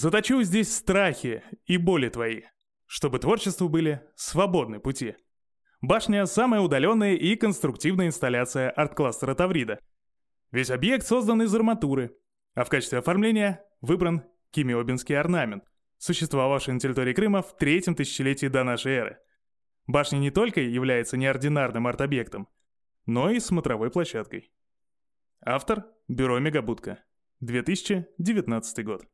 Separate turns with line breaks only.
Заточу здесь страхи и боли твои, чтобы творчеству были свободны пути. Башня – самая удаленная и конструктивная инсталляция арт-кластера Таврида. Весь объект создан из арматуры, а в качестве оформления выбран кимиобинский орнамент, существовавший на территории Крыма в третьем тысячелетии до нашей эры. Башня не только является неординарным арт-объектом, но и смотровой площадкой. Автор – Бюро Мегабудка. 2019 год.